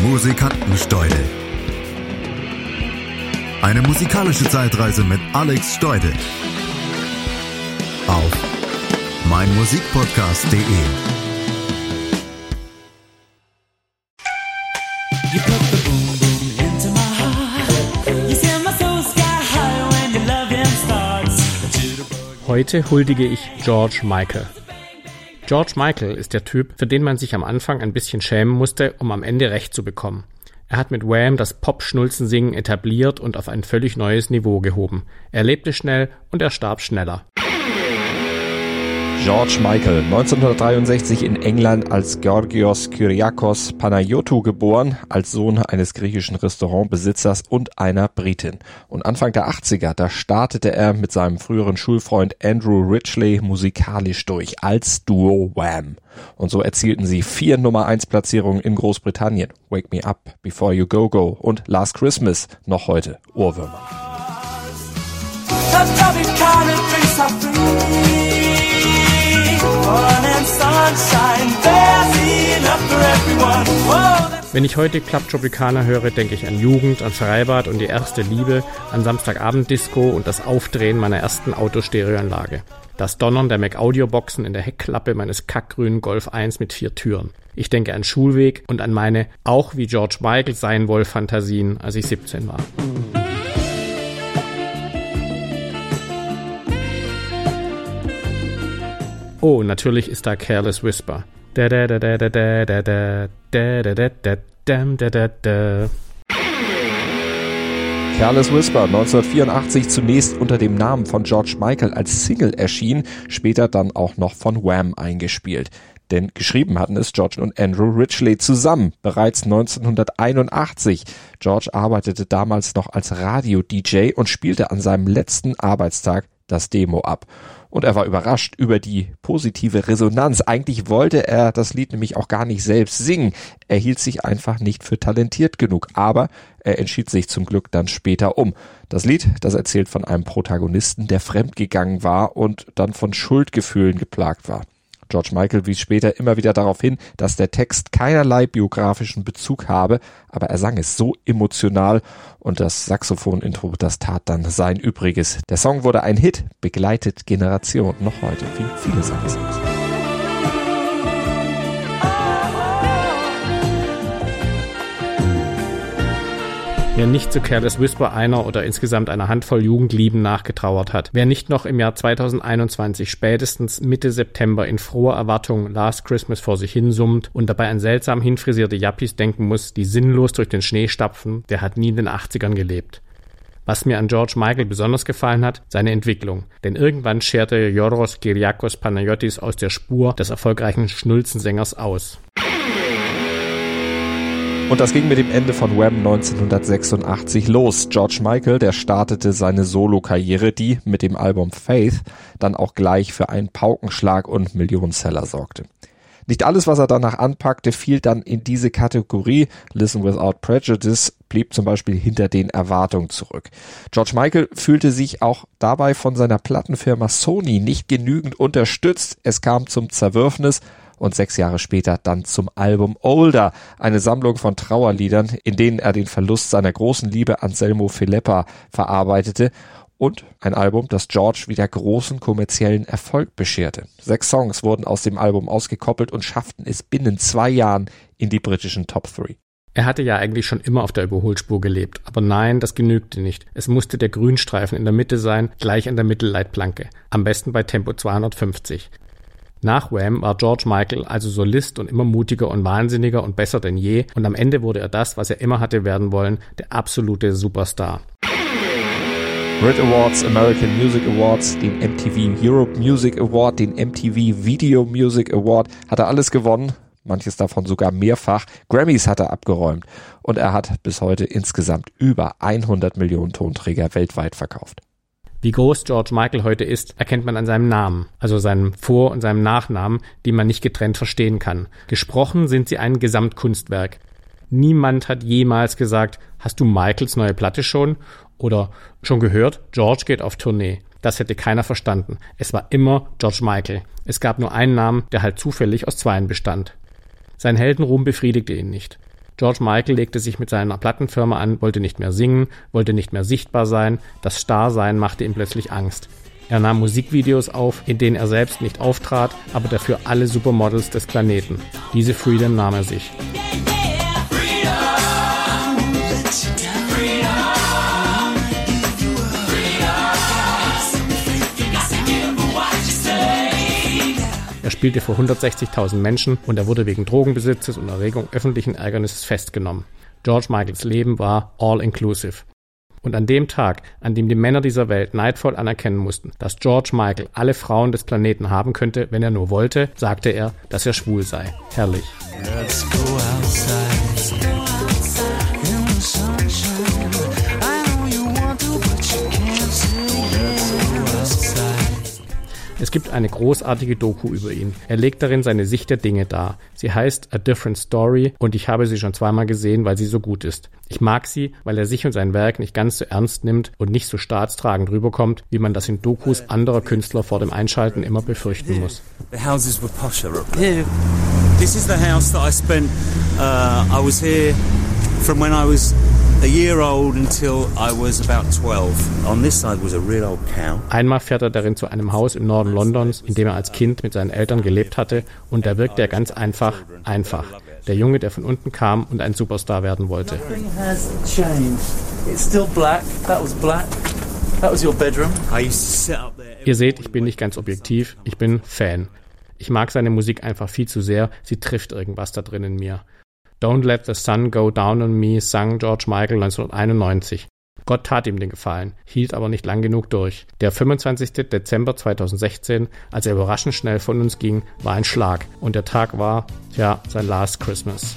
Musikantensteudel. Eine musikalische Zeitreise mit Alex Steudel. Auf meinmusikpodcast.de. Heute huldige ich George Michael. George Michael ist der Typ, für den man sich am Anfang ein bisschen schämen musste, um am Ende recht zu bekommen. Er hat mit Wham das Pop-Schnulzensingen etabliert und auf ein völlig neues Niveau gehoben. Er lebte schnell und er starb schneller. George Michael, 1963 in England als Georgios Kyriakos Panayotou geboren, als Sohn eines griechischen Restaurantbesitzers und einer Britin. Und Anfang der 80er, da startete er mit seinem früheren Schulfreund Andrew Ridgely musikalisch durch als Duo Wham. Und so erzielten sie vier Nummer 1 Platzierungen in Großbritannien. Wake Me Up, Before You Go Go und Last Christmas, noch heute Ohrwürmer. Wenn ich heute Club Tropicana höre, denke ich an Jugend, an Freibad und die erste Liebe, an Samstagabend-Disco und das Aufdrehen meiner ersten Autostereoanlage. Das Donnern der Mac-Audio-Boxen in der Heckklappe meines kackgrünen Golf 1 mit vier Türen. Ich denke an Schulweg und an meine, auch wie George Michael sein wohl, Fantasien, als ich 17 war. Oh, natürlich ist da Careless Whisper. Da da da da da da da da da da da da da da. Careless Whisper 1984 zunächst unter dem Namen von George Michael als Single erschien, später dann auch noch von Wham eingespielt. Denn geschrieben hatten es George und Andrew Ridgely zusammen, bereits 1981. George arbeitete damals noch als Radio-DJ und spielte an seinem letzten Arbeitstag das Demo ab. Und er war überrascht über die positive Resonanz. Eigentlich wollte er das Lied nämlich auch gar nicht selbst singen. Er hielt sich einfach nicht für talentiert genug. Aber er entschied sich zum Glück dann später um. Das Lied, das erzählt von einem Protagonisten, der fremdgegangen war und dann von Schuldgefühlen geplagt war. George Michael wies später immer wieder darauf hin, dass der Text keinerlei biografischen Bezug habe, aber er sang es so emotional und das Saxophon-Intro, das tat dann sein Übriges. Der Song wurde ein Hit, begleitet Generationen noch heute. Viele, viele sagen Wer nicht zu Careless Whisper einer oder insgesamt einer Handvoll Jugendlieben nachgetrauert hat, wer nicht noch im Jahr 2021 spätestens Mitte September in froher Erwartung Last Christmas vor sich hinsummt und dabei an seltsam hinfrisierte Yappies denken muss, die sinnlos durch den Schnee stapfen, der hat nie in den 80ern gelebt. Was mir an George Michael besonders gefallen hat, seine Entwicklung. Denn irgendwann scherte Yoros Kyriakos Panayotis aus der Spur des erfolgreichen Schnulzensängers aus. Und das ging mit dem Ende von Wham 1986 los. George Michael, der startete seine Solo-Karriere, die mit dem Album Faith dann auch gleich für einen Paukenschlag und Millionenseller sorgte. Nicht alles, was er danach anpackte, fiel dann in diese Kategorie. Listen Without Prejudice blieb zum Beispiel hinter den Erwartungen zurück. George Michael fühlte sich auch dabei von seiner Plattenfirma Sony nicht genügend unterstützt. Es kam zum Zerwürfnis und sechs Jahre später dann zum Album Older, eine Sammlung von Trauerliedern, in denen er den Verlust seiner großen Liebe Anselmo Filippa verarbeitete und ein Album, das George wieder großen kommerziellen Erfolg bescherte. Sechs Songs wurden aus dem Album ausgekoppelt und schafften es binnen zwei Jahren in die britischen Top 3. Er hatte ja eigentlich schon immer auf der Überholspur gelebt, aber nein, das genügte nicht. Es musste der Grünstreifen in der Mitte sein, gleich an der Mittelleitplanke, am besten bei Tempo 250. Nach Wham war George Michael also Solist und immer mutiger und wahnsinniger und besser denn je und am Ende wurde er das, was er immer hatte werden wollen, der absolute Superstar. Brit Awards, American Music Awards, den MTV Europe Music Award, den MTV Video Music Award, hat er alles gewonnen, manches davon sogar mehrfach. Grammys hat er abgeräumt und er hat bis heute insgesamt über 100 Millionen Tonträger weltweit verkauft. Wie groß George Michael heute ist, erkennt man an seinem Namen, also seinem Vor- und seinem Nachnamen, die man nicht getrennt verstehen kann. Gesprochen sind sie ein Gesamtkunstwerk. Niemand hat jemals gesagt, hast du Michaels neue Platte schon? Oder schon gehört, George geht auf Tournee. Das hätte keiner verstanden. Es war immer George Michael. Es gab nur einen Namen, der halt zufällig aus zweien bestand. Sein Heldenruhm befriedigte ihn nicht. George Michael legte sich mit seiner Plattenfirma an, wollte nicht mehr singen, wollte nicht mehr sichtbar sein, das Starsein machte ihm plötzlich Angst. Er nahm Musikvideos auf, in denen er selbst nicht auftrat, aber dafür alle Supermodels des Planeten. Diese Freedom nahm er sich. Spielte vor 160.000 Menschen und er wurde wegen Drogenbesitzes und Erregung öffentlichen Ärgernisses festgenommen. George Michaels Leben war all-inclusive. Und an dem Tag, an dem die Männer dieser Welt neidvoll anerkennen mussten, dass George Michael alle Frauen des Planeten haben könnte, wenn er nur wollte, sagte er, dass er schwul sei. Herrlich. Let's go outside. Es gibt eine großartige Doku über ihn. Er legt darin seine Sicht der Dinge dar. Sie heißt A Different Story und ich habe sie schon zweimal gesehen, weil sie so gut ist. Ich mag sie, weil er sich und sein Werk nicht ganz so ernst nimmt und nicht so staatstragend rüberkommt, wie man das in Dokus anderer Künstler vor dem Einschalten immer befürchten muss. The houses were posher up here. This is the house that I spent. Uh, I was here from when I was a year old until I was about 12. On this side was a real old cow. Einmal fährt er darin zu einem Haus im Norden Londons, in dem er als Kind mit seinen Eltern gelebt hatte, und da wirkte er ganz einfach, einfach. Der Junge, der von unten kam und ein Superstar werden wollte. Nothing has changed. It's still black. That was black. That was your bedroom. I used to sit up there. Ihr seht, ich bin nicht ganz objektiv, ich bin Fan. Ich mag seine Musik einfach viel zu sehr, sie trifft irgendwas da drin in mir. Don't Let the Sun Go Down on Me sang George Michael 1991. Gott tat ihm den Gefallen, hielt aber nicht lang genug durch. Der 25. Dezember 2016, als er überraschend schnell von uns ging, war ein Schlag. Und der Tag war, ja, sein Last Christmas.